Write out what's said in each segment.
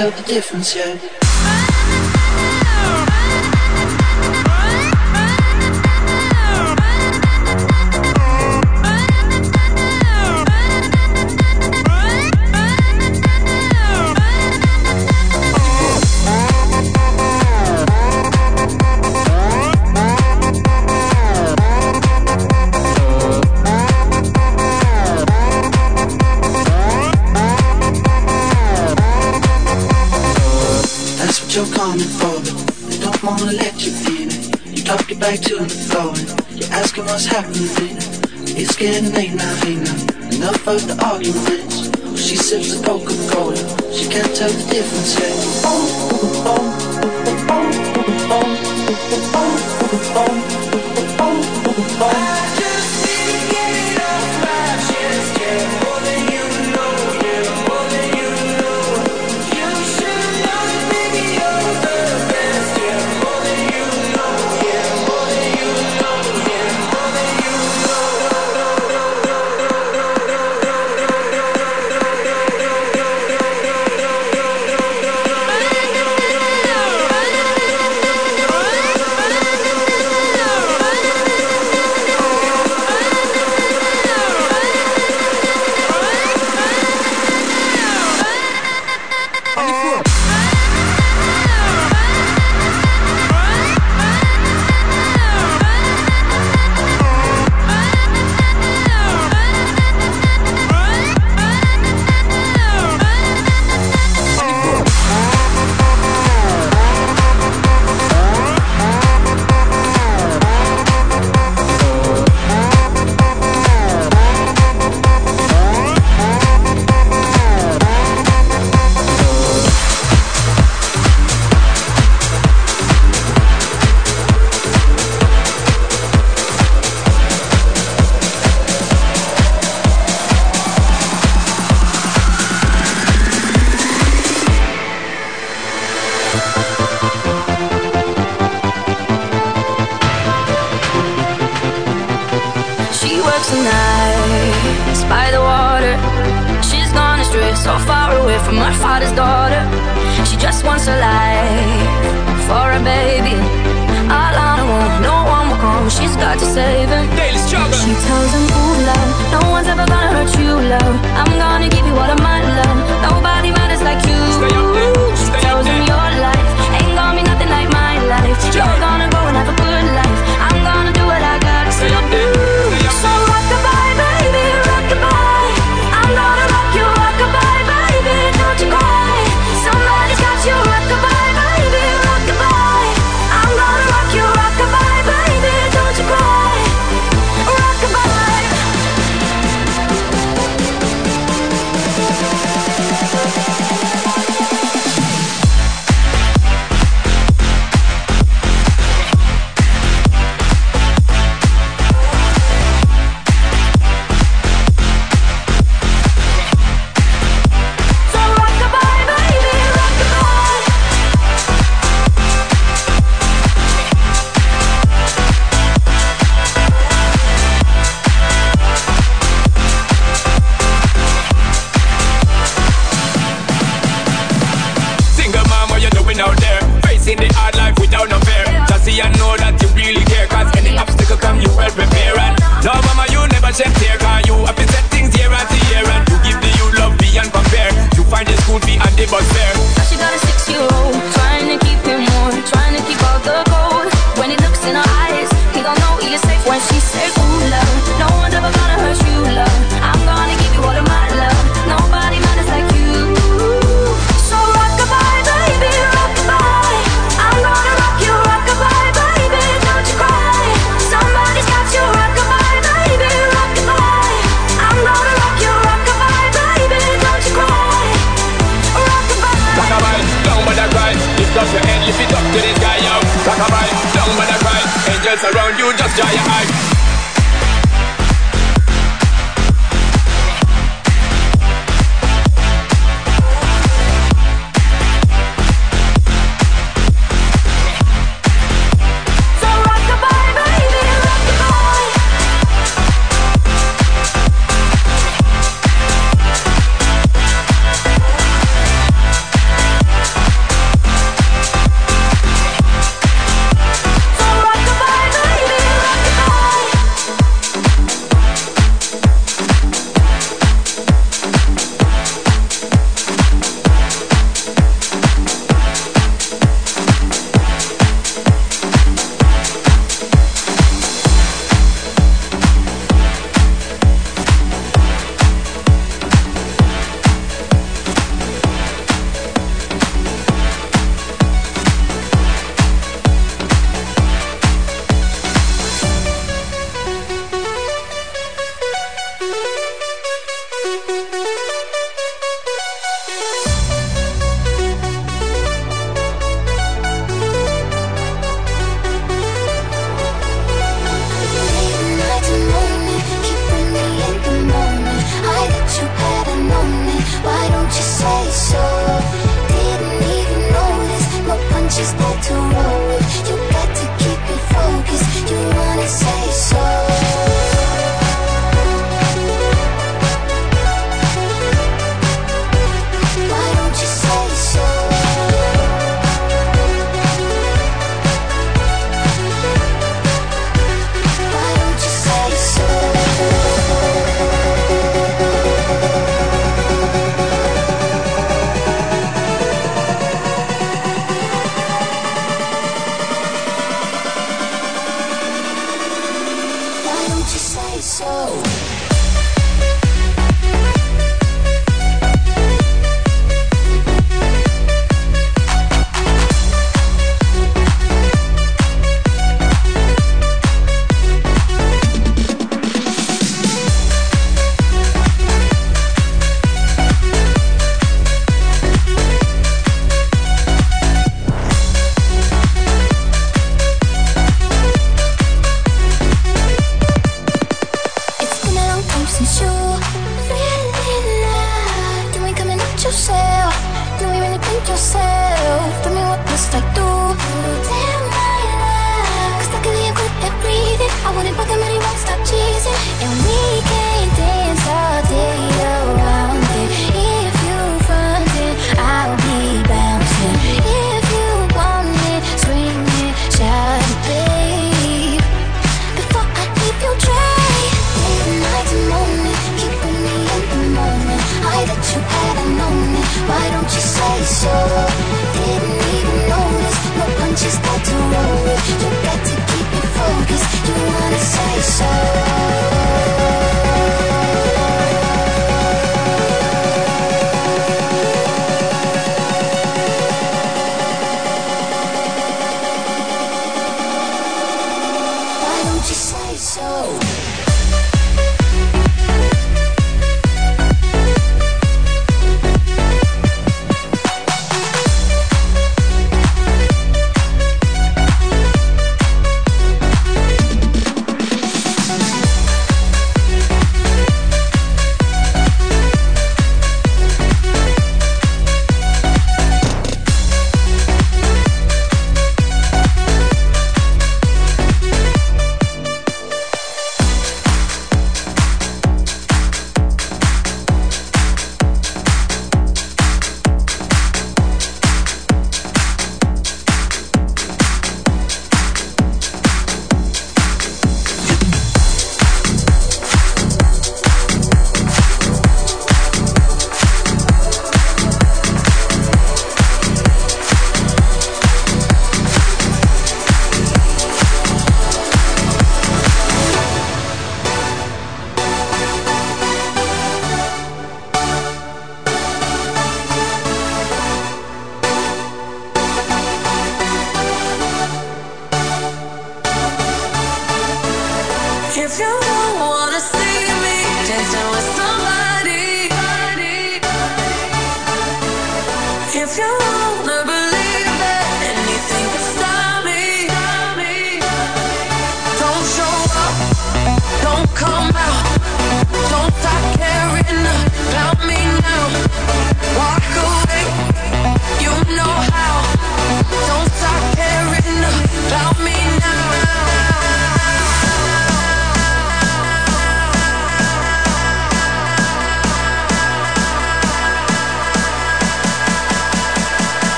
yourself the difference, yet. They don't wanna let you in it. You drop your back to the floor you're asking what's happening. It's getting late now, hey now. Enough of the arguments. She sips the Coca-Cola. She can't tell the difference. I need She nights by the water. She's gone astray, so far away from her father's daughter. She just wants a life for a baby. All on her own, no one will come. She's got to save him. Daily struggle. She tells him, Ooh, love, no one's ever gonna hurt you, love. I'm gonna give you all of my love. Nobody matters like you. Stay up there, She stay up tells him your life ain't gonna be nothing like my life. You're gonna go and have a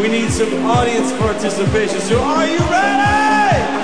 we need some audience participation. So, are you ready?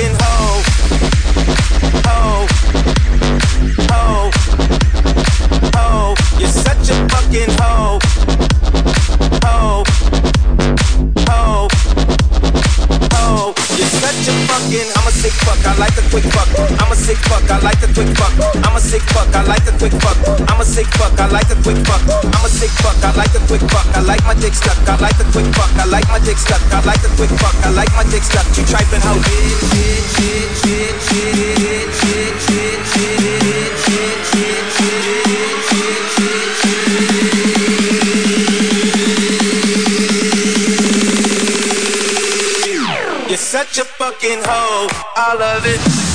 fucking hoe. Hoe. Hoe. Hoe. You're such a fucking hoe. Hoe. Hoe fucking. I'm a sick fuck, I like the quick fuck. I'm a sick fuck, I like the quick fuck. I'm a sick fuck, I like the quick fuck. I'm a sick fuck, I like the quick fuck. I'm a sick fuck, I like the quick fuck. I like my dick stuck, I like the quick fuck. I like my dick stuck, I like the quick fuck. I like my dick stuck. You tripin' hoe. Shit, shit, shit, shit, shit, shit, shit, shit. fucking hoe. I love it.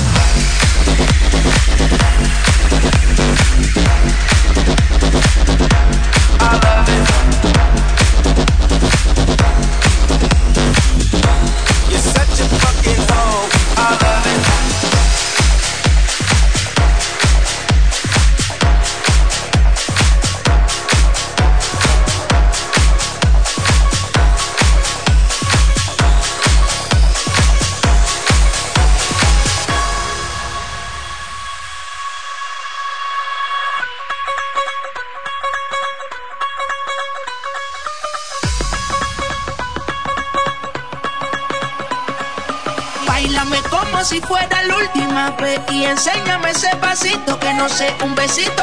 no sé, un besito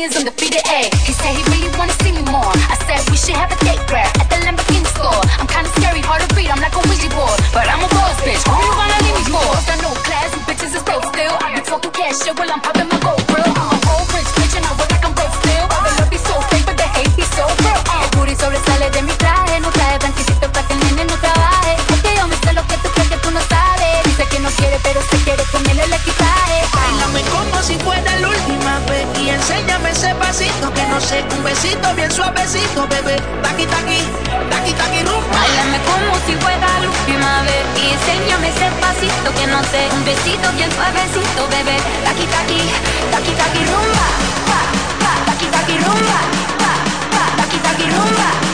mechanism un besito bien suavecito, bebé. Taki taki, taki taki rumba, pa, pa, taki taki rumba, pa, pa, taki taki rumba.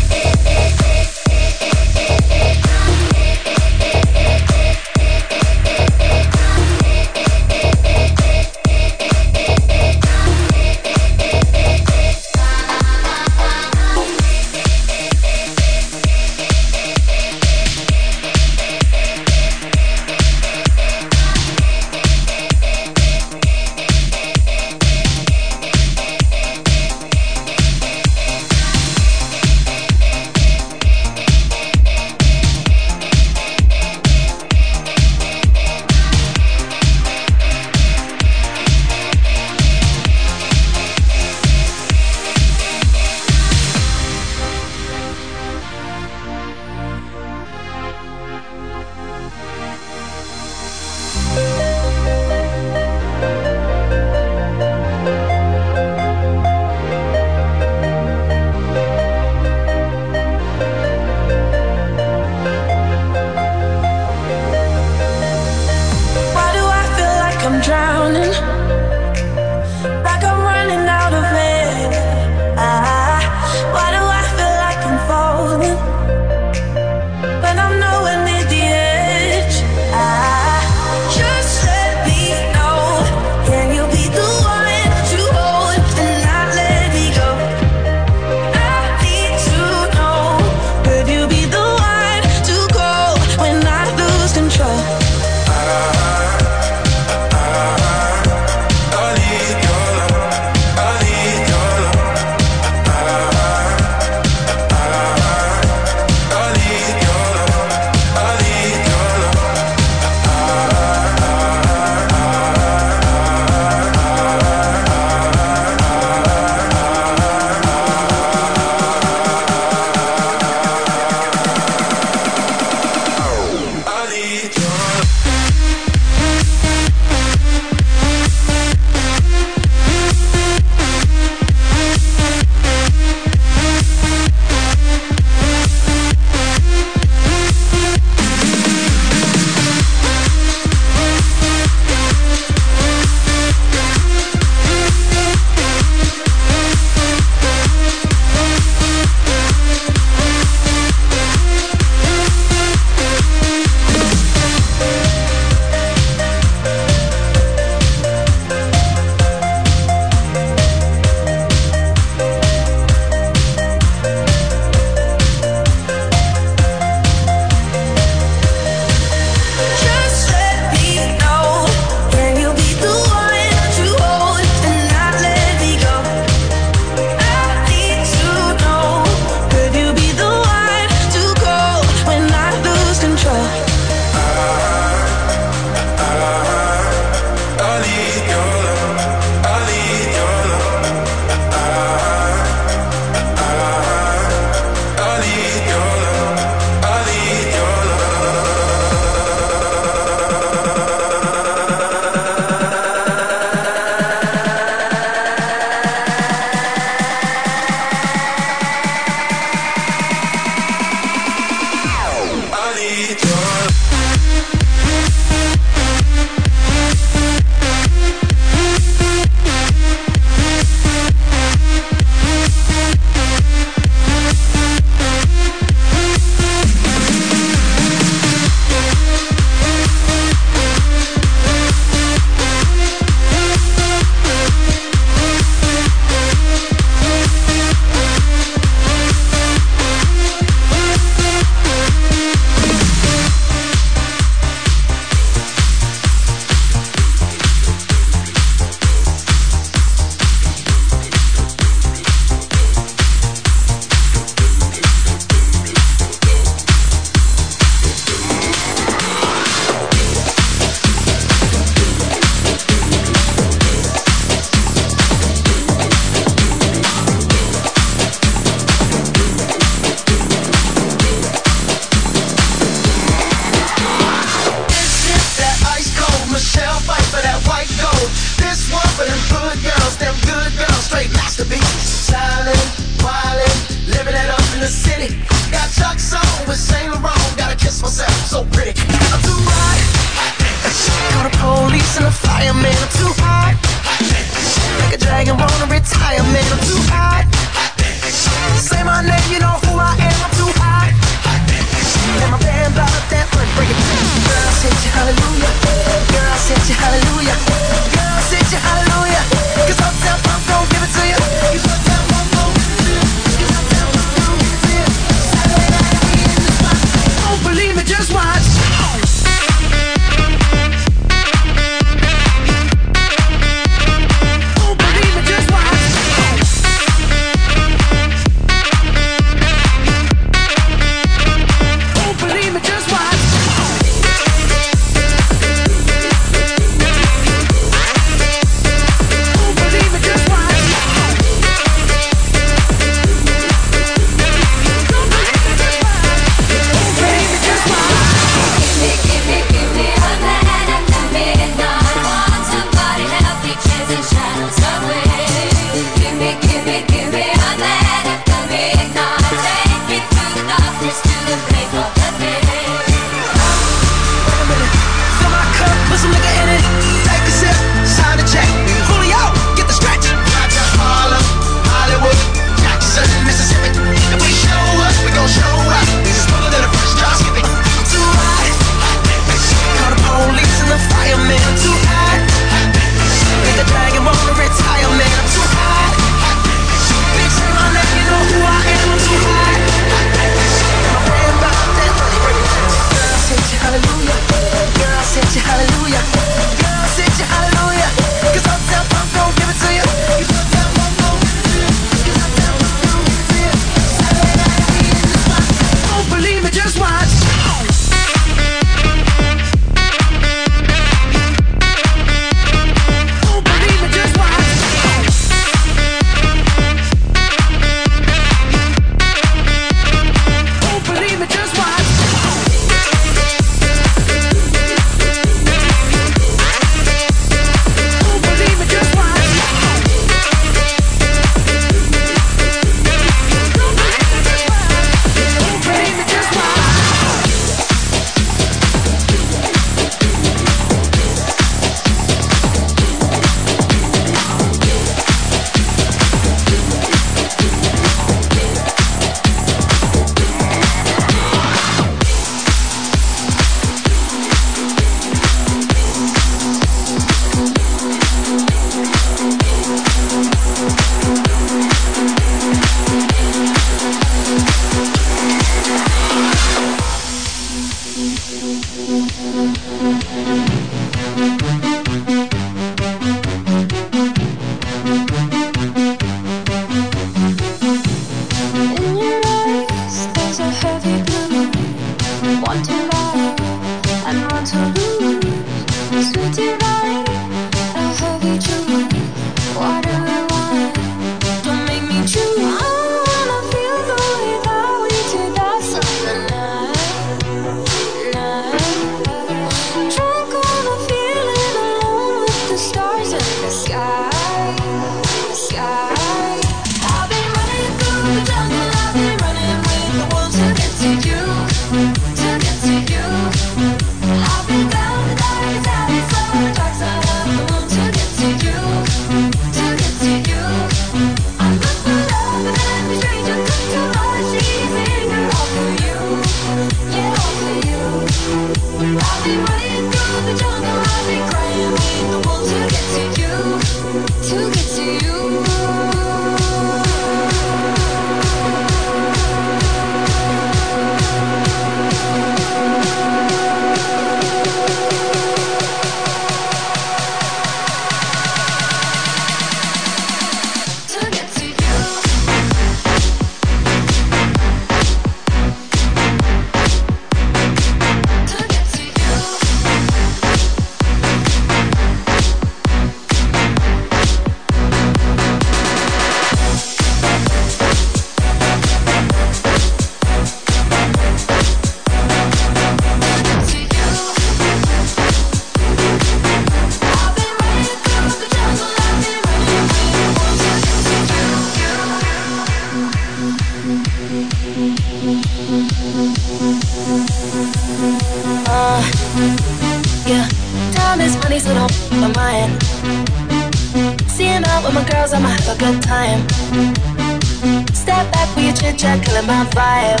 Back with your chit chat, killing my vibe.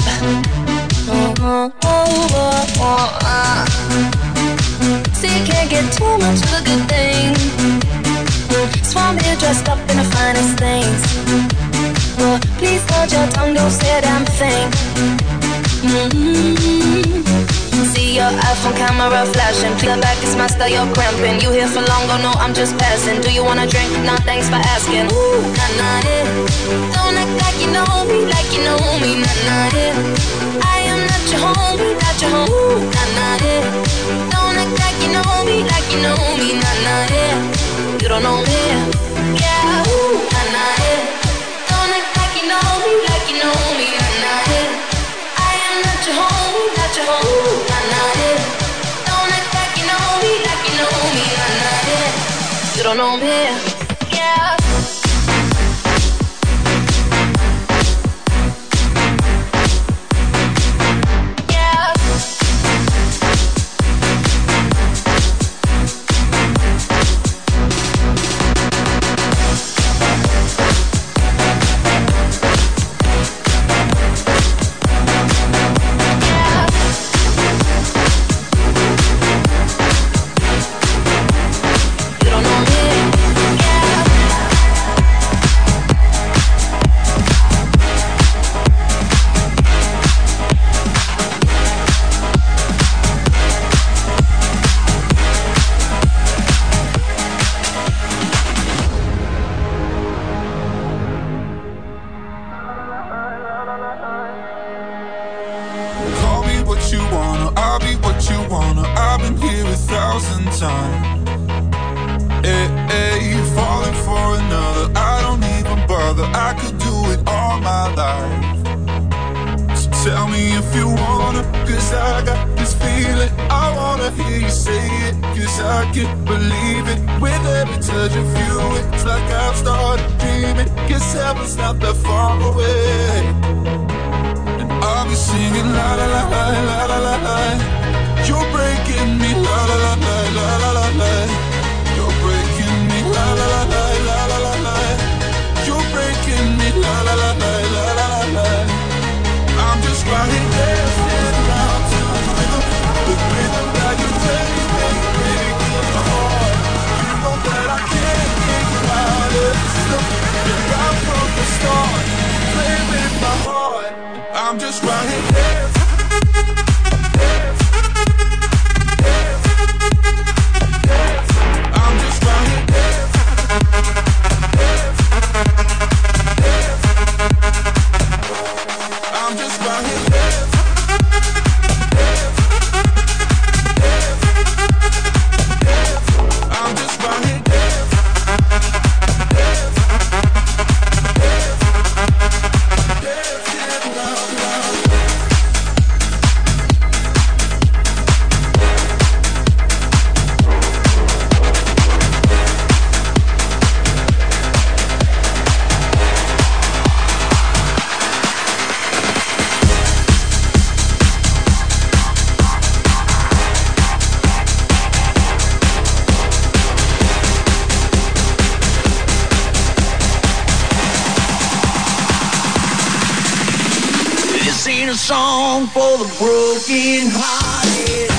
Oh, oh, oh, oh, oh, ah. See, you can't get too much of a good thing. Swan me dressed up in the finest things. Well, please hold your tongue, don't say a damn thing. Mm-hmm. See your iPhone camera flashing. Clear back, it's my style, you're cramping. You here for long, oh no, I'm just passing. Do you wanna drink? Nah, thanks for asking. Ooh, nah, nah, yeah. Don't act like you know me, like you know me, nah, nah, yeah. I am not your homie, not your homie, Ooh, nah, nah, yeah. Don't act like you know me, like you know me, nah, nah, yeah. You don't know me, yeah, ooh, nah, nah, yeah. Don't act like you know me, like you know me, cause I got this feeling. I wanna hear you say it, cause I can't believe it. With every touch of you, it's like I've started dreaming. Cause heaven's not that far away. And I'll be singing la la la la la la la. You're breaking me la la la la la la la la. You're breaking me la la la la la la la la. You're breaking me la la la la la la la la. I'm just dancing right broken hearted.